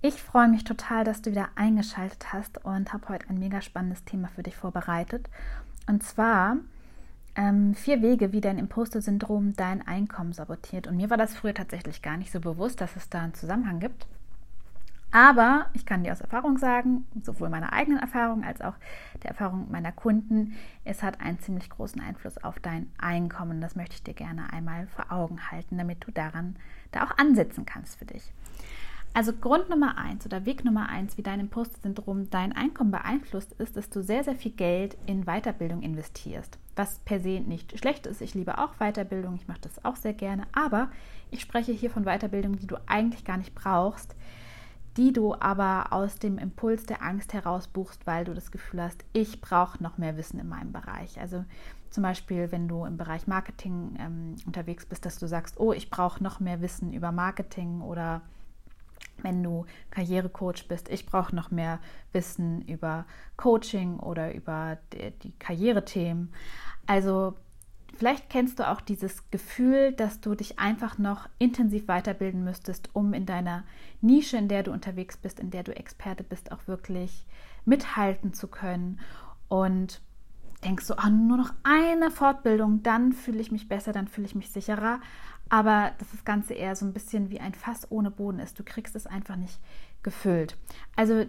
Ich freue mich total, dass du wieder eingeschaltet hast und habe heute ein mega spannendes Thema für dich vorbereitet. Und zwar ähm, vier Wege, wie dein Imposter-Syndrom dein Einkommen sabotiert. Und mir war das früher tatsächlich gar nicht so bewusst, dass es da einen Zusammenhang gibt. Aber ich kann dir aus Erfahrung sagen, sowohl meiner eigenen Erfahrung als auch der Erfahrung meiner Kunden, es hat einen ziemlich großen Einfluss auf dein Einkommen. Das möchte ich dir gerne einmal vor Augen halten, damit du daran da auch ansetzen kannst für dich. Also Grund Nummer eins oder Weg Nummer eins, wie dein Imposter-Syndrom dein Einkommen beeinflusst, ist, dass du sehr, sehr viel Geld in Weiterbildung investierst. Was per se nicht schlecht ist. Ich liebe auch Weiterbildung, ich mache das auch sehr gerne. Aber ich spreche hier von Weiterbildung, die du eigentlich gar nicht brauchst, die du aber aus dem Impuls der Angst heraus buchst, weil du das Gefühl hast, ich brauche noch mehr Wissen in meinem Bereich. Also zum Beispiel, wenn du im Bereich Marketing ähm, unterwegs bist, dass du sagst, oh, ich brauche noch mehr Wissen über Marketing oder wenn du Karrierecoach bist, ich brauche noch mehr Wissen über Coaching oder über die, die Karrierethemen. Also vielleicht kennst du auch dieses Gefühl, dass du dich einfach noch intensiv weiterbilden müsstest, um in deiner Nische, in der du unterwegs bist, in der du Experte bist, auch wirklich mithalten zu können. Und denkst du, oh, nur noch eine Fortbildung, dann fühle ich mich besser, dann fühle ich mich sicherer aber dass das Ganze eher so ein bisschen wie ein Fass ohne Boden ist. Du kriegst es einfach nicht gefüllt. Also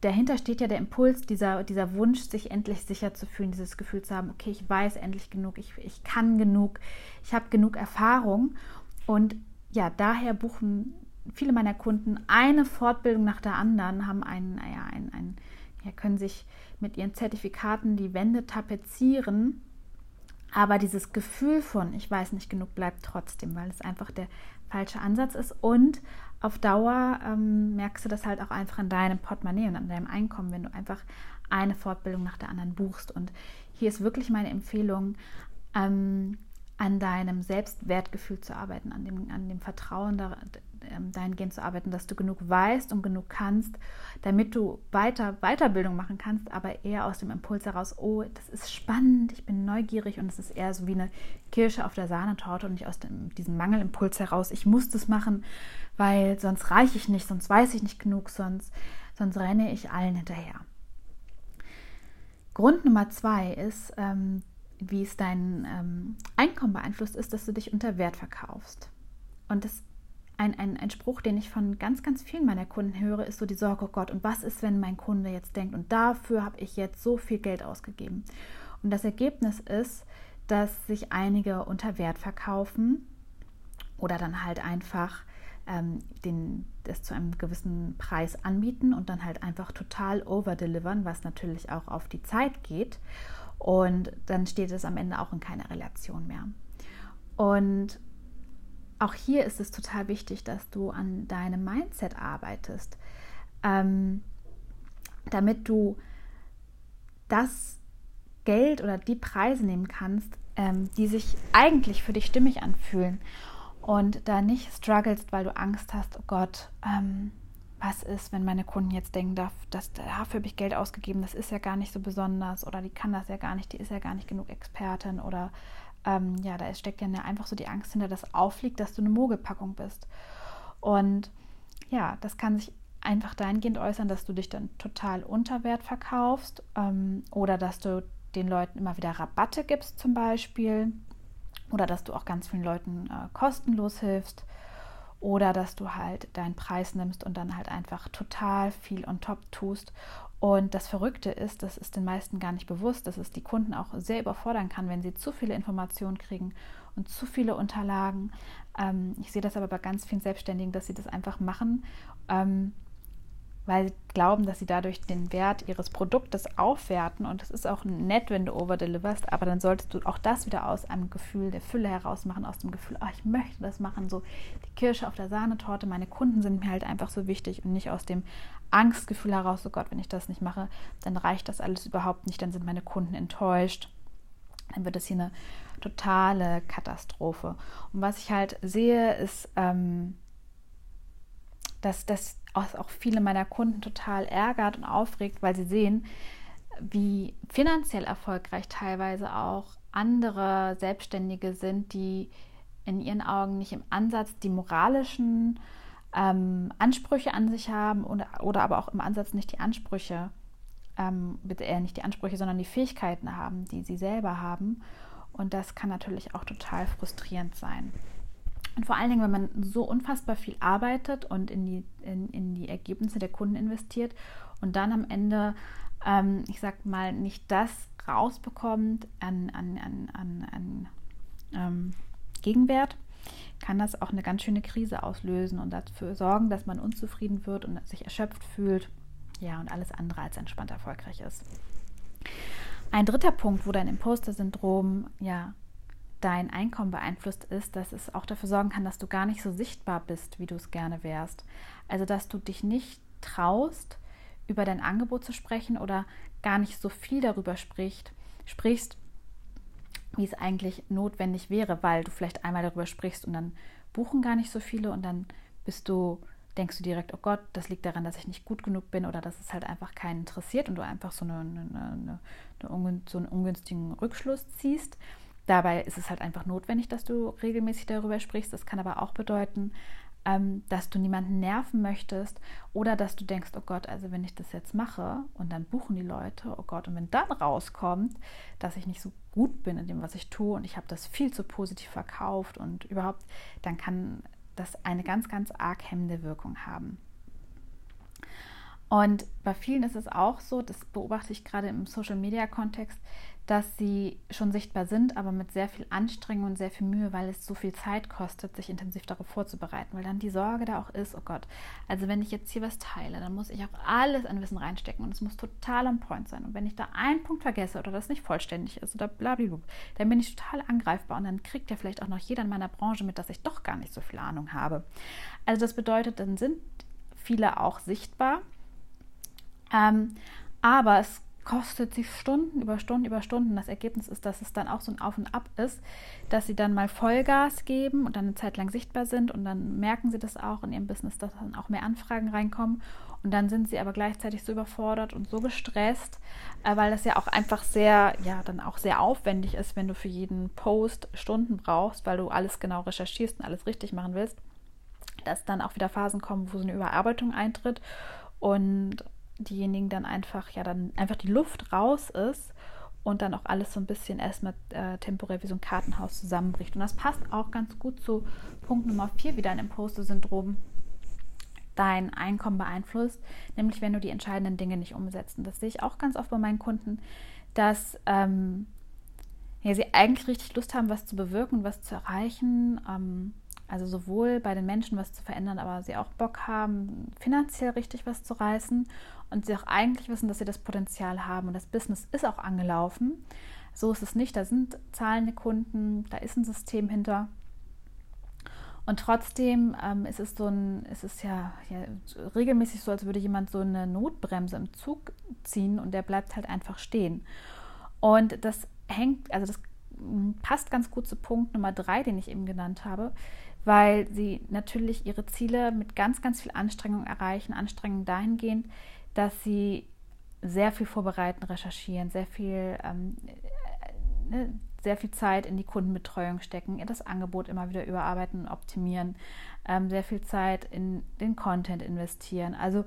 dahinter steht ja der Impuls, dieser, dieser Wunsch, sich endlich sicher zu fühlen, dieses Gefühl zu haben, okay, ich weiß endlich genug, ich, ich kann genug, ich habe genug Erfahrung. Und ja, daher buchen viele meiner Kunden eine Fortbildung nach der anderen, haben einen, naja, ein, ein, ja, können sich mit ihren Zertifikaten die Wände tapezieren aber dieses Gefühl von, ich weiß nicht genug, bleibt trotzdem, weil es einfach der falsche Ansatz ist. Und auf Dauer ähm, merkst du das halt auch einfach in deinem Portemonnaie und an deinem Einkommen, wenn du einfach eine Fortbildung nach der anderen buchst. Und hier ist wirklich meine Empfehlung, ähm, an deinem Selbstwertgefühl zu arbeiten, an dem, an dem Vertrauen ähm, dahingehend zu arbeiten, dass du genug weißt und genug kannst, damit du weiter Weiterbildung machen kannst, aber eher aus dem Impuls heraus, oh, das ist spannend, ich bin neugierig und es ist eher so wie eine Kirsche auf der Sahnetorte und nicht aus dem, diesem Mangelimpuls heraus, ich muss das machen, weil sonst reiche ich nicht, sonst weiß ich nicht genug, sonst, sonst renne ich allen hinterher. Grund Nummer zwei ist, ähm, wie es dein ähm, Einkommen beeinflusst, ist, dass du dich unter Wert verkaufst. Und das ein, ein, ein Spruch, den ich von ganz, ganz vielen meiner Kunden höre, ist so die Sorge, oh Gott, und was ist, wenn mein Kunde jetzt denkt, und dafür habe ich jetzt so viel Geld ausgegeben. Und das Ergebnis ist, dass sich einige unter Wert verkaufen oder dann halt einfach ähm, den, das zu einem gewissen Preis anbieten und dann halt einfach total overdelivern, was natürlich auch auf die Zeit geht. Und dann steht es am Ende auch in keiner Relation mehr. Und auch hier ist es total wichtig, dass du an deinem Mindset arbeitest, ähm, damit du das Geld oder die Preise nehmen kannst, ähm, die sich eigentlich für dich stimmig anfühlen und da nicht strugglest, weil du Angst hast, oh Gott, ähm, was ist, wenn meine Kunden jetzt denken, dass, dafür habe ich Geld ausgegeben, das ist ja gar nicht so besonders oder die kann das ja gar nicht, die ist ja gar nicht genug Expertin oder ähm, ja, da steckt ja einfach so die Angst hinter, dass auffliegt, dass du eine Mogelpackung bist. Und ja, das kann sich einfach dahingehend äußern, dass du dich dann total unter Wert verkaufst ähm, oder dass du den Leuten immer wieder Rabatte gibst zum Beispiel oder dass du auch ganz vielen Leuten äh, kostenlos hilfst oder dass du halt deinen Preis nimmst und dann halt einfach total viel on top tust und das Verrückte ist, das ist den meisten gar nicht bewusst, dass es die Kunden auch sehr überfordern kann, wenn sie zu viele Informationen kriegen und zu viele Unterlagen. Ähm, ich sehe das aber bei ganz vielen Selbstständigen, dass sie das einfach machen, ähm, weil sie glauben, dass sie dadurch den Wert ihres Produktes aufwerten. Und das ist auch nett, wenn du overdeliverst, aber dann solltest du auch das wieder aus einem Gefühl der Fülle heraus machen, aus dem Gefühl, oh, ich möchte das machen, so die Kirsche auf der Sahnetorte, meine Kunden sind mir halt einfach so wichtig und nicht aus dem Angstgefühl heraus, oh Gott, wenn ich das nicht mache, dann reicht das alles überhaupt nicht, dann sind meine Kunden enttäuscht. Dann wird es hier eine totale Katastrophe. Und was ich halt sehe, ist, ähm, dass das auch viele meiner Kunden total ärgert und aufregt, weil sie sehen, wie finanziell erfolgreich teilweise auch andere Selbstständige sind, die in ihren Augen nicht im Ansatz die moralischen ähm, Ansprüche an sich haben oder, oder aber auch im Ansatz nicht die Ansprüche, ähm, eher nicht die Ansprüche, sondern die Fähigkeiten haben, die sie selber haben. Und das kann natürlich auch total frustrierend sein. Und vor allen Dingen, wenn man so unfassbar viel arbeitet und in die, in, in die Ergebnisse der Kunden investiert und dann am Ende, ähm, ich sag mal, nicht das rausbekommt an, an, an, an, an ähm, Gegenwert, kann das auch eine ganz schöne Krise auslösen und dafür sorgen, dass man unzufrieden wird und sich erschöpft fühlt. Ja, und alles andere als entspannt erfolgreich ist. Ein dritter Punkt, wo dein Imposter-Syndrom ja dein Einkommen beeinflusst, ist, dass es auch dafür sorgen kann, dass du gar nicht so sichtbar bist, wie du es gerne wärst. Also, dass du dich nicht traust, über dein Angebot zu sprechen oder gar nicht so viel darüber spricht, sprichst, wie es eigentlich notwendig wäre, weil du vielleicht einmal darüber sprichst und dann buchen gar nicht so viele und dann bist du, denkst du direkt, oh Gott, das liegt daran, dass ich nicht gut genug bin oder dass es halt einfach keinen interessiert und du einfach so, eine, eine, eine, so einen ungünstigen Rückschluss ziehst. Dabei ist es halt einfach notwendig, dass du regelmäßig darüber sprichst. Das kann aber auch bedeuten, ähm, dass du niemanden nerven möchtest oder dass du denkst, oh Gott, also wenn ich das jetzt mache und dann buchen die Leute, oh Gott, und wenn dann rauskommt, dass ich nicht so gut bin in dem, was ich tue und ich habe das viel zu positiv verkauft und überhaupt, dann kann das eine ganz, ganz arg hemmende Wirkung haben. Und bei vielen ist es auch so, das beobachte ich gerade im Social-Media-Kontext, dass sie schon sichtbar sind, aber mit sehr viel Anstrengung und sehr viel Mühe, weil es so viel Zeit kostet, sich intensiv darauf vorzubereiten, weil dann die Sorge da auch ist, oh Gott, also wenn ich jetzt hier was teile, dann muss ich auch alles an Wissen reinstecken und es muss total on point sein. Und wenn ich da einen Punkt vergesse oder das nicht vollständig ist oder blablabla, dann bin ich total angreifbar und dann kriegt ja vielleicht auch noch jeder in meiner Branche mit, dass ich doch gar nicht so viel Ahnung habe. Also das bedeutet, dann sind viele auch sichtbar, ähm, aber es kostet sie Stunden über Stunden über Stunden. Das Ergebnis ist, dass es dann auch so ein Auf und Ab ist, dass sie dann mal Vollgas geben und dann eine Zeit lang sichtbar sind und dann merken sie das auch in ihrem Business, dass dann auch mehr Anfragen reinkommen und dann sind sie aber gleichzeitig so überfordert und so gestresst, äh, weil das ja auch einfach sehr, ja, dann auch sehr aufwendig ist, wenn du für jeden Post Stunden brauchst, weil du alles genau recherchierst und alles richtig machen willst, dass dann auch wieder Phasen kommen, wo so eine Überarbeitung eintritt und diejenigen dann einfach, ja, dann einfach die Luft raus ist und dann auch alles so ein bisschen erstmal äh, temporär wie so ein Kartenhaus zusammenbricht. Und das passt auch ganz gut zu Punkt Nummer 4 wieder ein Imposter-Syndrom dein Einkommen beeinflusst, nämlich wenn du die entscheidenden Dinge nicht umsetzt. Und das sehe ich auch ganz oft bei meinen Kunden, dass ähm, ja, sie eigentlich richtig Lust haben, was zu bewirken, was zu erreichen. Ähm, also sowohl bei den Menschen was zu verändern, aber sie auch Bock haben, finanziell richtig was zu reißen und sie auch eigentlich wissen, dass sie das Potenzial haben und das Business ist auch angelaufen. So ist es nicht. Da sind zahlende Kunden, da ist ein System hinter. Und trotzdem ähm, ist es so ein, ist ja, ja regelmäßig so, als würde jemand so eine Notbremse im Zug ziehen und der bleibt halt einfach stehen. Und das hängt, also das passt ganz gut zu Punkt Nummer drei, den ich eben genannt habe, weil sie natürlich ihre Ziele mit ganz, ganz viel Anstrengung erreichen. Anstrengung dahingehend, dass sie sehr viel vorbereiten, recherchieren, sehr viel, ähm, äh, ne, sehr viel Zeit in die Kundenbetreuung stecken, in das Angebot immer wieder überarbeiten und optimieren, ähm, sehr viel Zeit in den Content investieren. Also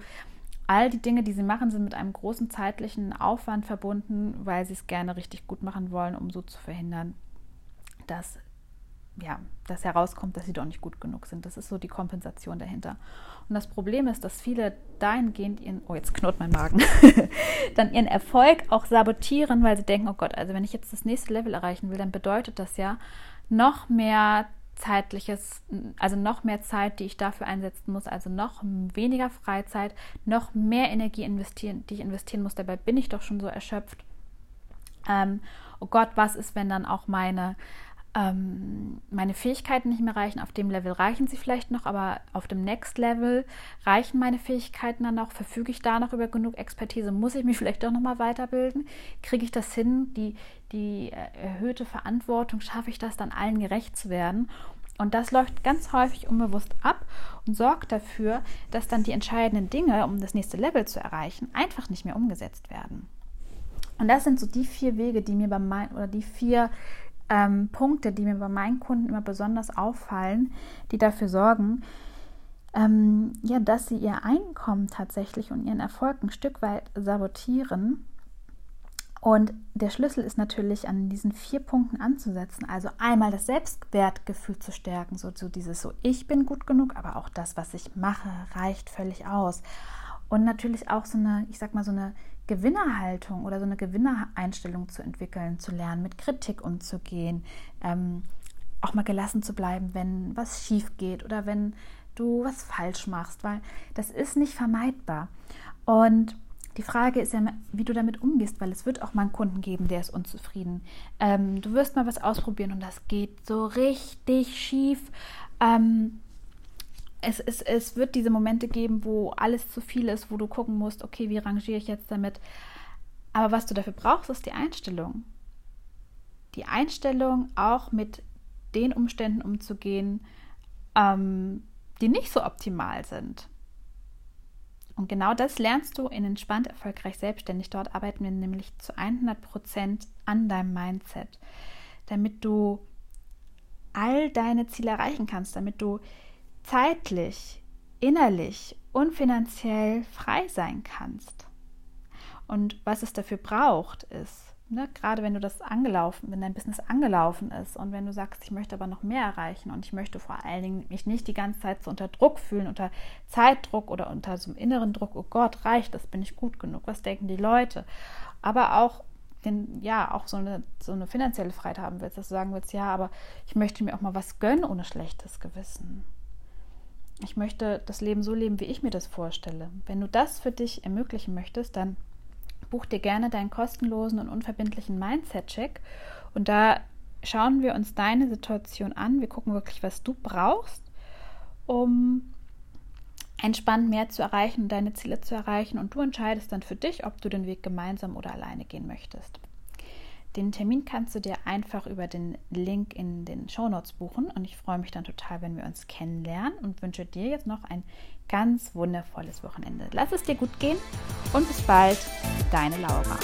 all die Dinge, die sie machen, sind mit einem großen zeitlichen Aufwand verbunden, weil sie es gerne richtig gut machen wollen, um so zu verhindern, dass ja, dass herauskommt, dass sie doch nicht gut genug sind. Das ist so die Kompensation dahinter. Und das Problem ist, dass viele dahingehend ihren, oh, jetzt knurrt mein Magen, dann ihren Erfolg auch sabotieren, weil sie denken, oh Gott, also wenn ich jetzt das nächste Level erreichen will, dann bedeutet das ja noch mehr zeitliches, also noch mehr Zeit, die ich dafür einsetzen muss, also noch weniger Freizeit, noch mehr Energie investieren, die ich investieren muss. Dabei bin ich doch schon so erschöpft. Ähm, oh Gott, was ist, wenn dann auch meine ähm, meine Fähigkeiten nicht mehr reichen. Auf dem Level reichen sie vielleicht noch, aber auf dem Next Level reichen meine Fähigkeiten dann noch. Verfüge ich da noch über genug Expertise? Muss ich mich vielleicht doch nochmal weiterbilden? Kriege ich das hin? Die, die äh, erhöhte Verantwortung, schaffe ich das dann allen gerecht zu werden? Und das läuft ganz häufig unbewusst ab und sorgt dafür, dass dann die entscheidenden Dinge, um das nächste Level zu erreichen, einfach nicht mehr umgesetzt werden. Und das sind so die vier Wege, die mir bei meinen oder die vier ähm, Punkte, die mir bei meinen Kunden immer besonders auffallen, die dafür sorgen, ähm, ja, dass sie ihr Einkommen tatsächlich und ihren Erfolg ein Stück weit sabotieren. Und der Schlüssel ist natürlich an diesen vier Punkten anzusetzen. Also einmal das Selbstwertgefühl zu stärken, so, so dieses so, ich bin gut genug, aber auch das, was ich mache, reicht völlig aus. Und natürlich auch so eine, ich sag mal, so eine Gewinnerhaltung oder so eine Gewinnereinstellung zu entwickeln, zu lernen, mit Kritik umzugehen, ähm, auch mal gelassen zu bleiben, wenn was schief geht oder wenn du was falsch machst, weil das ist nicht vermeidbar. Und die Frage ist ja, wie du damit umgehst, weil es wird auch mal einen Kunden geben, der ist unzufrieden. Ähm, du wirst mal was ausprobieren und das geht so richtig schief. Ähm, es, es, es wird diese Momente geben, wo alles zu viel ist, wo du gucken musst, okay, wie rangiere ich jetzt damit? Aber was du dafür brauchst, ist die Einstellung. Die Einstellung, auch mit den Umständen umzugehen, ähm, die nicht so optimal sind. Und genau das lernst du in Entspannt Erfolgreich Selbstständig. Dort arbeiten wir nämlich zu 100 Prozent an deinem Mindset, damit du all deine Ziele erreichen kannst, damit du zeitlich, innerlich und finanziell frei sein kannst. Und was es dafür braucht, ist, ne, gerade wenn du das angelaufen, wenn dein Business angelaufen ist und wenn du sagst, ich möchte aber noch mehr erreichen und ich möchte vor allen Dingen mich nicht die ganze Zeit so unter Druck fühlen, unter Zeitdruck oder unter so einem inneren Druck, oh Gott, reicht das, bin ich gut genug, was denken die Leute? Aber auch den, ja, auch so eine, so eine finanzielle Freiheit haben willst, dass du sagen willst, ja, aber ich möchte mir auch mal was gönnen ohne schlechtes Gewissen. Ich möchte das Leben so leben, wie ich mir das vorstelle. Wenn du das für dich ermöglichen möchtest, dann buch dir gerne deinen kostenlosen und unverbindlichen Mindset-Check. Und da schauen wir uns deine Situation an. Wir gucken wirklich, was du brauchst, um entspannt mehr zu erreichen und deine Ziele zu erreichen. Und du entscheidest dann für dich, ob du den Weg gemeinsam oder alleine gehen möchtest. Den Termin kannst du dir einfach über den Link in den Show Notes buchen und ich freue mich dann total, wenn wir uns kennenlernen und wünsche dir jetzt noch ein ganz wundervolles Wochenende. Lass es dir gut gehen und bis bald, deine Laura.